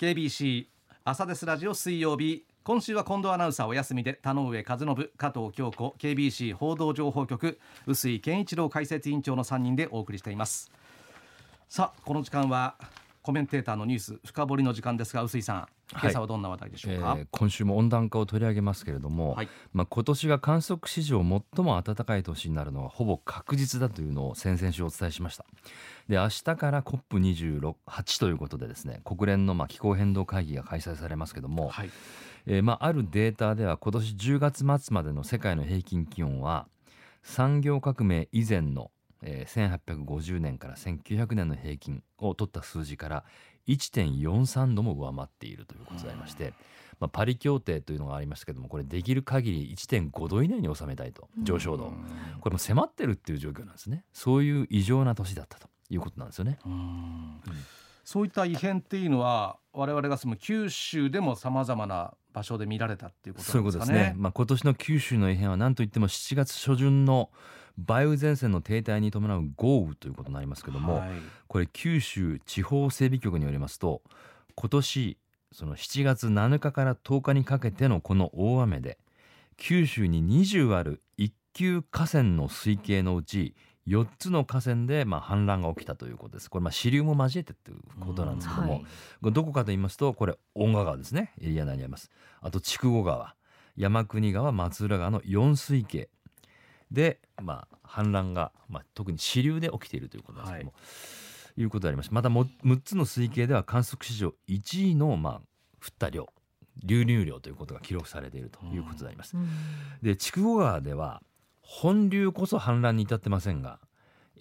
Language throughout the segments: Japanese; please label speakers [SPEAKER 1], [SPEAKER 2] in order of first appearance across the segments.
[SPEAKER 1] KBC 朝ですラジオ水曜日。今週は近藤アナウンサーお休みで田上和信加藤京子 KBC 報道情報局臼井健一郎解説委員長の3人でお送りしています。さあこの時間はコメンテーターのニュース深掘りの時間ですが臼井さん。今朝はどんな話題でしょうか、はいえー、
[SPEAKER 2] 今週も温暖化を取り上げますけれども、はい、まあ、今年が観測史上最も暖かい年になるのはほぼ確実だというのを先々週お伝えしました。で明日から COP28 ということでですね国連のまあ気候変動会議が開催されますけども、はい、えー、まあ、あるデータでは今年10月末までの世界の平均気温は産業革命以前のえー、1850年から1900年の平均を取った数字から1.43度も上回っているということでありまして、まあ、パリ協定というのがありましたけどもこれできる限り1.5度以内に収めたいと上昇度。これも迫ってるっていう状況なんですね。そういう異常な年だったということなんですよね。
[SPEAKER 1] そういった異変っていうのは我々が住む九州でもさまざまな場所で見られたっていうことですかね。そういうことですね。
[SPEAKER 2] まあ今年の九州の異変は何といっても7月初旬の梅雨前線の停滞に伴う豪雨ということになりますけども、はい、これ九州地方整備局によりますと今年その7月7日から10日にかけてのこの大雨で九州に20ある一級河川の水系のうち4つの河川でまあ氾濫が起きたということです。これまあ支流も交えてということなんですけども、はい、どこかと言いますとこれ恩賀川ですねエリア内にあります。あと筑後川山国川松浦川の4水系で、まあ、氾濫が、まあ、特に支流で起きているということですけども、はい、いうことでありましてまたも6つの水系では観測史上1位の、まあ、降った量流入量ということが記録されているということであります。うん、で筑後川では本流こそ氾濫に至ってませんが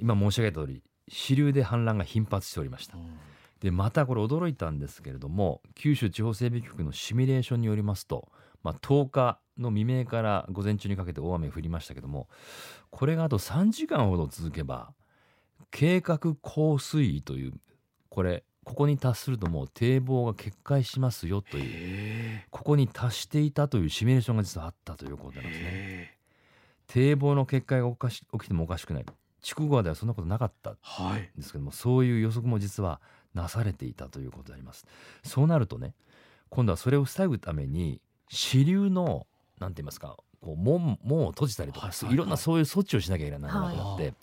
[SPEAKER 2] 今申し上げた通り支流で氾濫が頻発しておりました。うんでまたこれ驚いたんですけれども九州地方整備局のシミュレーションによりますと、まあ、10日の未明から午前中にかけて大雨降りましたけどもこれがあと3時間ほど続けば計画降水位というこれここに達するともう堤防が決壊しますよというここに達していたというシミュレーションが実はあったということなんですね。堤防の決壊が起きてもおかしくない。筑後川ではそんなことなかった。んですけども、はい、そういう予測も実はなされていたということであります。そうなるとね今度はそれを防ぐために支流のなんて言いますかこう門門を閉じたりとか、いろんなそういう措置をしなきゃいけないなくなって、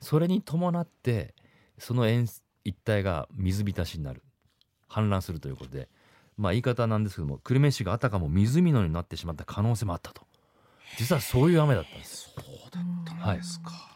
[SPEAKER 2] それに伴ってその沿一帯が水浸しになる。氾濫するということで、まあ、言い方なんですけども久留米市があたかも湖のようになってしまった可能性もあったと実はそういう雨だったんです。
[SPEAKER 1] そうだったんですか、はい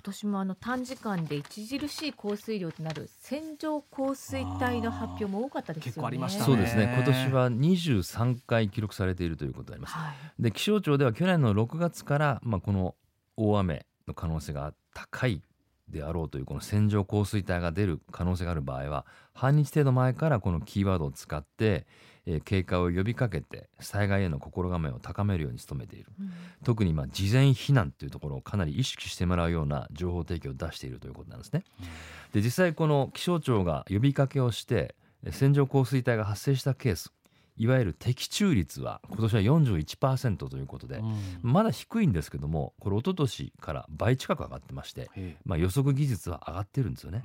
[SPEAKER 3] 今年もあの短時間で著しい降水量となる線状降水帯の発表も多かったですよね。ね
[SPEAKER 2] そうですね。今年は23回記録されているということであります。はい、で気象庁では去年の6月からまあこの大雨の可能性が高いであろうというこの線状降水帯が出る可能性がある場合は半日程度前からこのキーワードを使ってえー、警戒を呼びかけて災害への心構えを高めるように努めている、うん、特にまあ事前避難というところをかなり意識してもらうような情報提供を出しているということなんですね。うん、で実際この気象庁が呼びかけをして線状降水帯が発生したケースいわゆる的中率は今年は41%ということで、うん、まだ低いんですけどもこれ一昨年から倍近く上がってまして、まあ、予測技術は上がってるんですよね。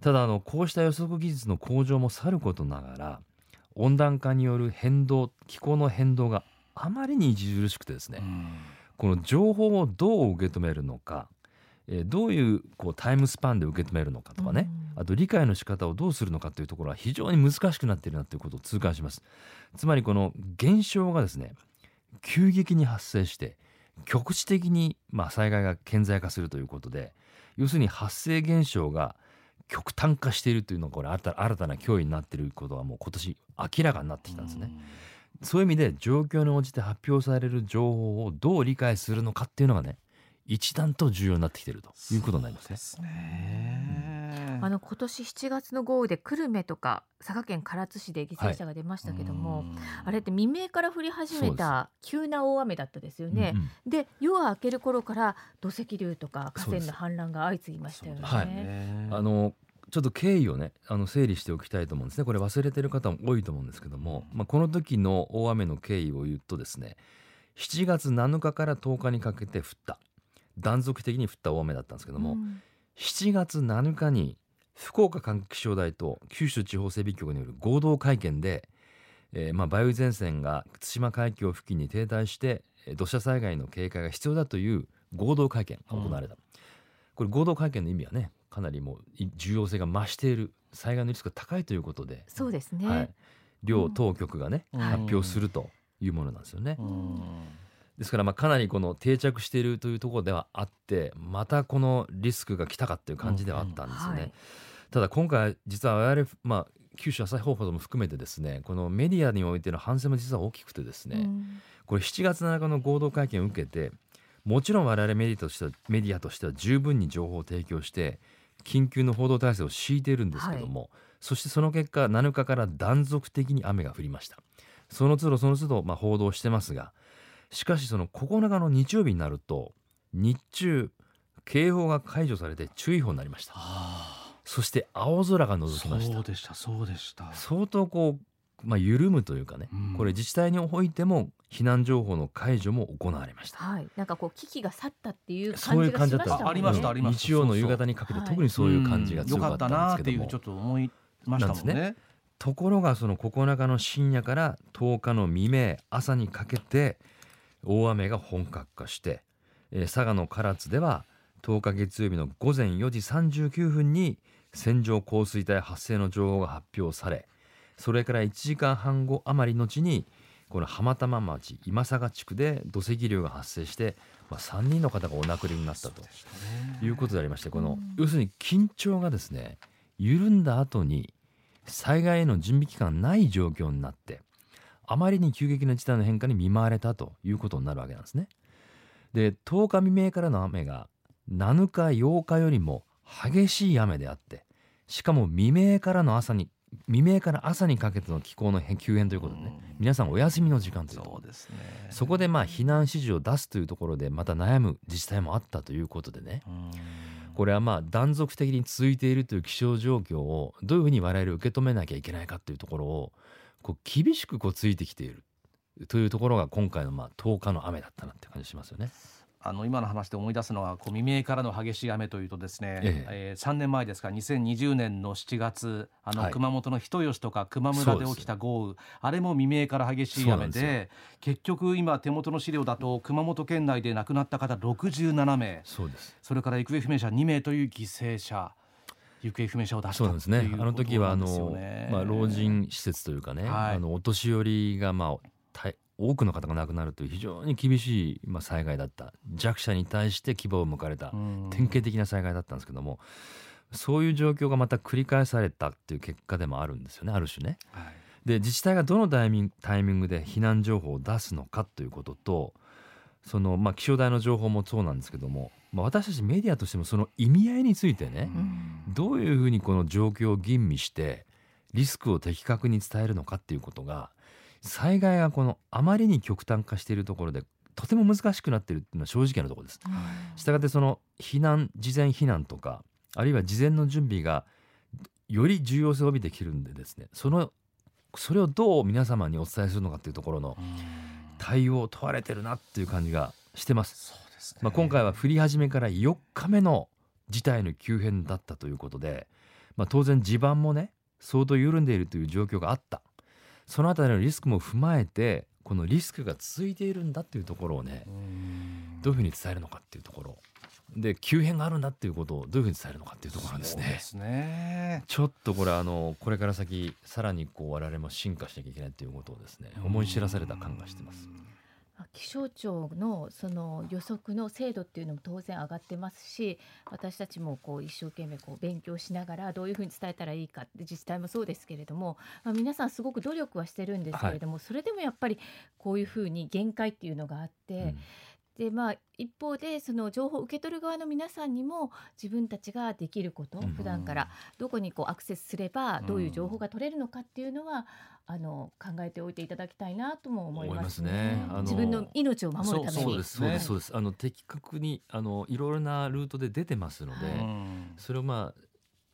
[SPEAKER 2] ただあのこうした予測技術の向上もさることながら温暖化による変動気候の変動があまりに著しくてですね、この情報をどう受け止めるのか、えー、どういうこうタイムスパンで受け止めるのかとかね、あと理解の仕方をどうするのかというところは非常に難しくなっているなということを痛感します。つまりこの現象がですね急激に発生して局地的にまあ災害が顕在化するということで要するに発生現象が極端化しているというのがこれ新たな脅威になっていることはもう今年明らかになってきたんですね。そういう意味で状況に応じて発表される情報をどう理解するのかっていうのがね一段と重要になってきているということになります
[SPEAKER 3] ね。あの今年7月の豪雨で久留米とか佐賀県唐津市で犠牲者が出ましたけども、はい、あれって未明から降り始めた急な大雨だったですよね。で,、うんうん、で夜が明ける頃から土石流とか河川の氾濫が相次ぎましたよね。はい、
[SPEAKER 2] あのちょっと経緯をねあの整理しておきたいと思うんですね。これ忘れてる方も多いと思うんですけども、まあ、この時の大雨の経緯を言うとですね7月7日から10日にかけて降った。断続的に降った大雨だったんですけども、うん、7月7日に福岡管区気象台と九州地方整備局による合同会見で、えー、まあ梅雨前線が対馬海峡付近に停滞して土砂災害の警戒が必要だという合同会見が行われた、うん、これ合同会見の意味はねかなりもう重要性が増している災害のリスクが高いということで
[SPEAKER 3] そうですね、
[SPEAKER 2] はい、両当局がね、うん、発表するというものなんですよね。
[SPEAKER 3] うん
[SPEAKER 2] ですからまあかなりこの定着しているというところではあってまたこのリスクが来たかっていう感じではあったんですよね。うんはい、ただ今回実は我々、まあ、九州朝日放送も含めてですねこのメディアにおいての反省も実は大きくてですね、うん、これ7月7日の合同会見を受けてもちろん我々メディアとしてはメディアとしては十分に情報を提供して緊急の報道体制を敷いているんですけども、はい、そしてその結果7日から断続的に雨が降りました。その都度その都度まあ報道してますがしかしその9日の日曜日になると日中警報が解除されて注意報になりました。そして青空が覗きました。
[SPEAKER 1] そうでしたそうでした。
[SPEAKER 2] 相当こうまあ、緩むというかね、うん、これ自治体においても避難情報の解除も行われました。
[SPEAKER 3] はい、なんかこう危機が去ったっていう感じがしました、ね、
[SPEAKER 1] ありましたありま
[SPEAKER 2] した。日曜の夕方にかけて特にそういう感じが強かったんですけども、
[SPEAKER 1] ちょっと思いましたもんね。ね。
[SPEAKER 2] ところがその9日の深夜から10日の未明朝にかけて大雨が本格化して、えー、佐賀の唐津では10日月曜日の午前4時39分に線状降水帯発生の情報が発表されそれから1時間半後余り後にこの浜玉町今佐地区で土石流が発生して、まあ、3人の方がお亡くなりになったということでありましてこの要するに緊張がですね緩んだ後に災害への準備期間ない状況になってあまりに急激な事態の変化に見舞われたということになるわけなんですね。で10日未明からの雨が7日8日よりも激しい雨であってしかも未明からの朝に未明から朝にかけての気候の急変ということでね、皆さんお休みの時間という
[SPEAKER 1] そうですね。
[SPEAKER 2] そこでまあ避難指示を出すというところでまた悩む自治体もあったということでね、これはまあ断続的に続いているという気象状況をどういうふうに我々受け止めなきゃいけないかというところをこう厳しくこうついてきている。というところが今回のまあ10日の雨だったなって感じしますよね。
[SPEAKER 1] あの今の話で思い出すのはこう未明からの激しい雨というとですね、ええ。えー、3年前ですか2020年の7月あの熊本の人吉とか球磨村で起きた豪雨、あれも未明から激しい雨で結局今手元の資料だと熊本県内で亡くなった方67名。
[SPEAKER 2] そうです。
[SPEAKER 1] それから行方不明者2名という犠牲者行方不明者を出した
[SPEAKER 2] そうですね。あの時はあの、まあ、老人施設というかね、はい、あのお年寄りがまあ多くの方が亡くなるという非常に厳しい、まあ、災害だった。弱者に対して牙を向かれた典型的な災害だったんですけどもそういう状況がまた繰り返されたっていう結果でもあるんですよねある種ね。はい、で自治体がどのタイミングで避難情報を出すのかということとその、まあ、気象台の情報もそうなんですけども、まあ、私たちメディアとしてもその意味合いについてねどういうふうにこの状況を吟味してリスクを的確に伝えるのかっていうことが災害がこのあまりに極端化しているところでとても難しくなっているっていうのは正直なところです。したがってその避難事前避難とかあるいは事前の準備がより重要性を帯びてきてるんでですねそのそれをどう皆様にお伝えするのかっていうところの対応を問われてるなっていう感じがしてます。すね、まあ、今回は降り始めから4日目の事態の急変だったということで、まあ、当然地盤もね相当緩んでいるという状況があった。そのあたりのリスクも踏まえてこのリスクが続いているんだっていうところをねどういうふうに伝えるのかっていうところで急変があるんだっていうことをどういうふうに伝えるのかっていうところですね。
[SPEAKER 1] ですね
[SPEAKER 2] ちょっとこれあのこれから先さらにこう我々も進化しなきゃいけないということをですね思い知らされた感がしてます。
[SPEAKER 3] 気象庁のその予測の精度っていうのも当然上がってますし私たちもこう一生懸命こう勉強しながらどういうふうに伝えたらいいかって自治体もそうですけれども、まあ、皆さんすごく努力はしてるんですけれども、はい、それでもやっぱりこういうふうに限界っていうのがあって。うんでまあ、一方でその情報を受け取る側の皆さんにも自分たちができること、うん、普段からどこにこうアクセスすればどういう情報が取れるのかっていうのは、あの考えておいていただきたいなとも思いますね。すね。自分の命を守るために。
[SPEAKER 2] そうですそうですそうです。あの的確にあのいろいろなルートで出てますので、それをまあ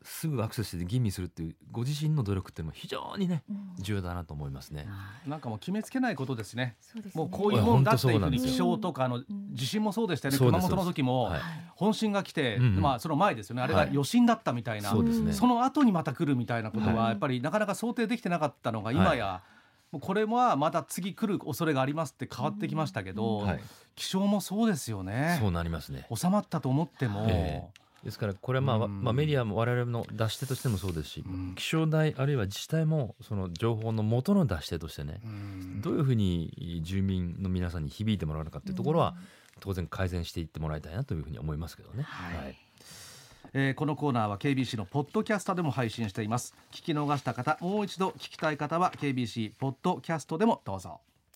[SPEAKER 2] すぐアクセスして吟味するっていうご自身の努力っていうのも非常にね、重要だなと思いますね。
[SPEAKER 1] なんかもう決めつけないことですね。すね。もうこういうもんだっていうふうに気象とかの地震もそうでしたよね。熊本の時も本震が来て、まあその前ですよね。あれが余震だったみたいな、その後にまた来るみたいなことはやっぱりなかなか想定できてなかったのが今や、もうこれはまた次来る恐れがありますって変わってきましたけど、気象もそうですよね。
[SPEAKER 2] そうなりますね。
[SPEAKER 1] 収まったと思っても。
[SPEAKER 2] ですからこれはまあ、うん、まあ、メディアも我々の出し手としてもそうですし、うん、気象台あるいは自治体もその情報の元の出し手としてね、うん、どういうふうに住民の皆さんに響いてもらうのかっていうところは、当然改善していってもらいたいなというふうに思いますけどね。はい、はい。
[SPEAKER 1] えー、このコーナーは KBC のポッドキャストでも配信しています。聞き逃した方もう一度聞きたい方は KBC ポッドキャストでもどうぞ